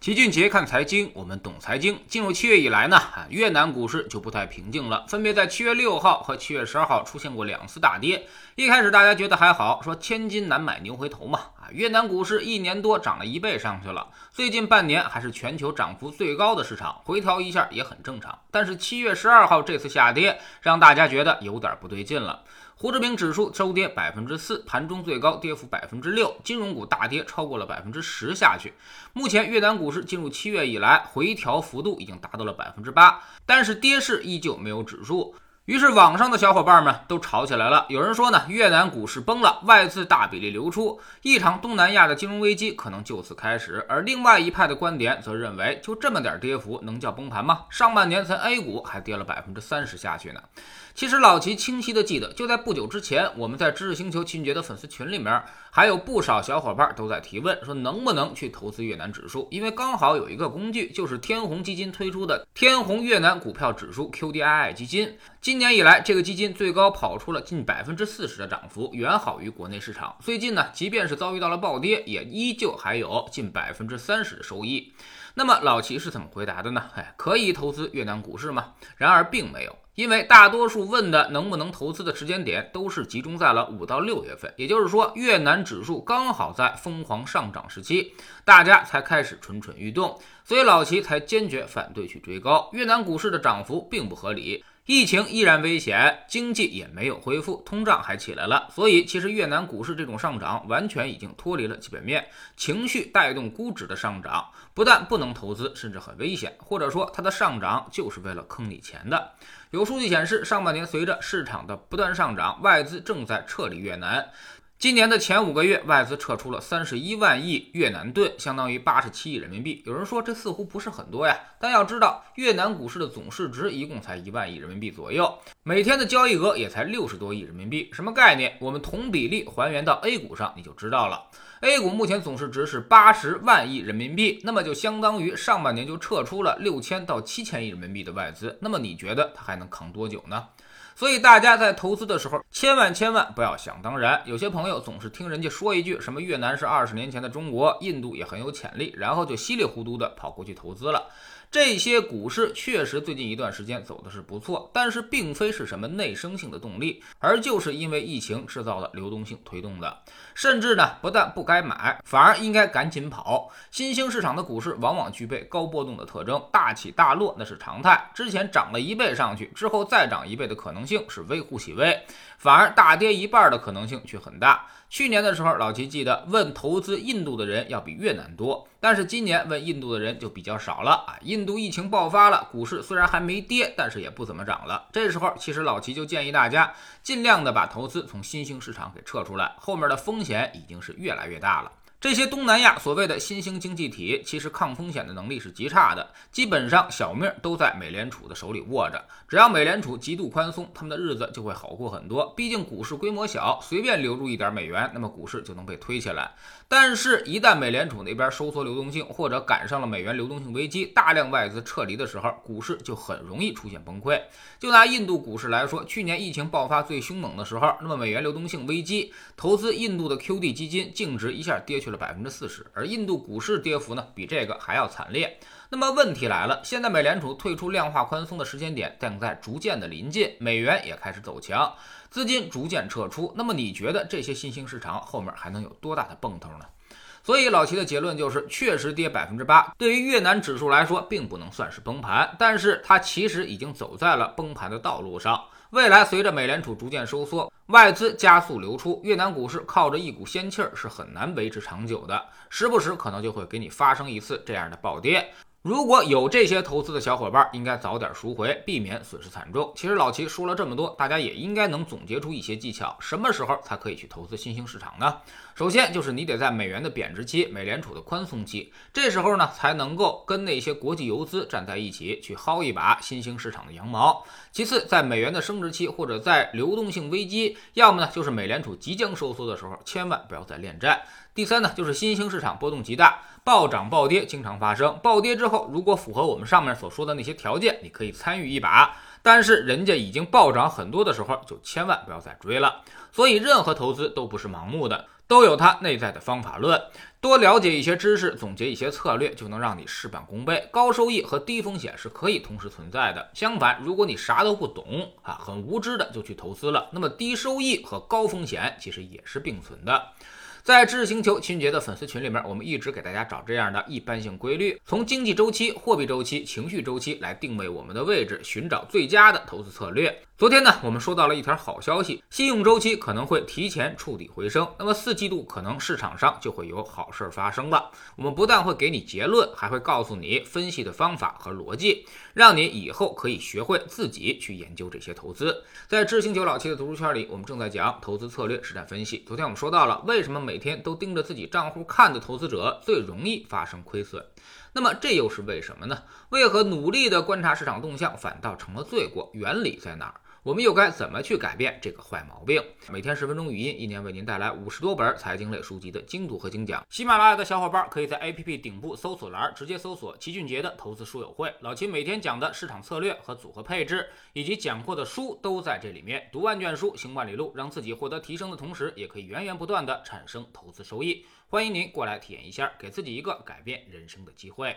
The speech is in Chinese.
齐俊杰看财经，我们懂财经。进入七月以来呢，啊，越南股市就不太平静了，分别在七月六号和七月十二号出现过两次大跌。一开始大家觉得还好，说千金难买牛回头嘛，啊，越南股市一年多涨了一倍上去了，最近半年还是全球涨幅最高的市场，回调一下也很正常。但是七月十二号这次下跌，让大家觉得有点不对劲了。胡志明指数收跌百分之四，盘中最高跌幅百分之六，金融股大跌超过了百分之十下去。目前越南股市进入七月以来，回调幅度已经达到了百分之八，但是跌势依旧没有止住。于是网上的小伙伴们都吵起来了。有人说呢，越南股市崩了，外资大比例流出，一场东南亚的金融危机可能就此开始。而另外一派的观点则认为，就这么点跌幅能叫崩盘吗？上半年咱 A 股还跌了百分之三十下去呢。其实老齐清晰的记得，就在不久之前，我们在知识星球秦杰的粉丝群里面，还有不少小伙伴都在提问，说能不能去投资越南指数？因为刚好有一个工具，就是天弘基金推出的天弘越南股票指数 QDII 基金。今今年以来，这个基金最高跑出了近百分之四十的涨幅，远好于国内市场。最近呢，即便是遭遇到了暴跌，也依旧还有近百分之三十的收益。那么老齐是怎么回答的呢？哎，可以投资越南股市吗？然而并没有。因为大多数问的能不能投资的时间点都是集中在了五到六月份，也就是说越南指数刚好在疯狂上涨时期，大家才开始蠢蠢欲动，所以老齐才坚决反对去追高。越南股市的涨幅并不合理。疫情依然危险，经济也没有恢复，通胀还起来了，所以其实越南股市这种上涨完全已经脱离了基本面，情绪带动估值的上涨，不但不能投资，甚至很危险，或者说它的上涨就是为了坑你钱的。有数据显示，上半年随着市场的不断上涨，外资正在撤离越南。今年的前五个月，外资撤出了三十一万亿越南盾，相当于八十七亿人民币。有人说这似乎不是很多呀，但要知道，越南股市的总市值一共才一万亿人民币左右，每天的交易额也才六十多亿人民币，什么概念？我们同比例还原到 A 股上，你就知道了。A 股目前总市值是八十万亿人民币，那么就相当于上半年就撤出了六千到七千亿人民币的外资。那么你觉得它还能扛多久呢？所以大家在投资的时候，千万千万不要想当然。有些朋友总是听人家说一句什么越南是二十年前的中国，印度也很有潜力，然后就稀里糊涂的跑过去投资了。这些股市确实最近一段时间走的是不错，但是并非是什么内生性的动力，而就是因为疫情制造的流动性推动的。甚至呢，不但不该买，反而应该赶紧跑。新兴市场的股市往往具备高波动的特征，大起大落那是常态。之前涨了一倍上去之后再涨一倍的可能性是微乎其微，反而大跌一半的可能性却很大。去年的时候，老齐记得问投资印度的人要比越南多，但是今年问印度的人就比较少了啊。印度疫情爆发了，股市虽然还没跌，但是也不怎么涨了。这时候，其实老齐就建议大家尽量的把投资从新兴市场给撤出来，后面的风险已经是越来越大了。这些东南亚所谓的新兴经济体，其实抗风险的能力是极差的，基本上小命都在美联储的手里握着。只要美联储极度宽松，他们的日子就会好过很多。毕竟股市规模小，随便留住一点美元，那么股市就能被推起来。但是，一旦美联储那边收缩流动性，或者赶上了美元流动性危机，大量外资撤离的时候，股市就很容易出现崩溃。就拿印度股市来说，去年疫情爆发最凶猛的时候，那么美元流动性危机，投资印度的 QD 基金净值一下跌去。去了百分之四十，而印度股市跌幅呢比这个还要惨烈。那么问题来了，现在美联储退出量化宽松的时间点正在逐渐的临近，美元也开始走强，资金逐渐撤出。那么你觉得这些新兴市场后面还能有多大的蹦头呢？所以老齐的结论就是，确实跌百分之八，对于越南指数来说并不能算是崩盘，但是它其实已经走在了崩盘的道路上。未来随着美联储逐渐收缩，外资加速流出，越南股市靠着一股仙气儿是很难维持长久的，时不时可能就会给你发生一次这样的暴跌。如果有这些投资的小伙伴，应该早点赎回，避免损失惨重。其实老齐说了这么多，大家也应该能总结出一些技巧，什么时候才可以去投资新兴市场呢？首先就是你得在美元的贬值期、美联储的宽松期，这时候呢才能够跟那些国际游资站在一起，去薅一把新兴市场的羊毛。其次，在美元的升值期或者在流动性危机，要么呢就是美联储即将收缩的时候，千万不要再恋战。第三呢，就是新兴市场波动极大，暴涨暴跌经常发生。暴跌之后，如果符合我们上面所说的那些条件，你可以参与一把。但是人家已经暴涨很多的时候，就千万不要再追了。所以任何投资都不是盲目的，都有它内在的方法论。多了解一些知识，总结一些策略，就能让你事半功倍。高收益和低风险是可以同时存在的。相反，如果你啥都不懂啊，很无知的就去投资了，那么低收益和高风险其实也是并存的。在知识星球秦杰的粉丝群里面，我们一直给大家找这样的一般性规律，从经济周期、货币周期、情绪周期来定位我们的位置，寻找最佳的投资策略。昨天呢，我们收到了一条好消息，信用周期可能会提前触底回升，那么四季度可能市场上就会有好事发生了。我们不但会给你结论，还会告诉你分析的方法和逻辑，让你以后可以学会自己去研究这些投资。在知星球老七的读书圈里，我们正在讲投资策略实战分析。昨天我们说到了为什么每天都盯着自己账户看的投资者最容易发生亏损，那么这又是为什么呢？为何努力的观察市场动向反倒成了罪过？原理在哪儿？我们又该怎么去改变这个坏毛病？每天十分钟语音，一年为您带来五十多本财经类书籍的精读和精讲。喜马拉雅的小伙伴可以在 APP 顶部搜索栏直接搜索齐俊杰的投资书友会，老齐每天讲的市场策略和组合配置，以及讲过的书都在这里面。读万卷书，行万里路，让自己获得提升的同时，也可以源源不断的产生投资收益。欢迎您过来体验一下，给自己一个改变人生的机会。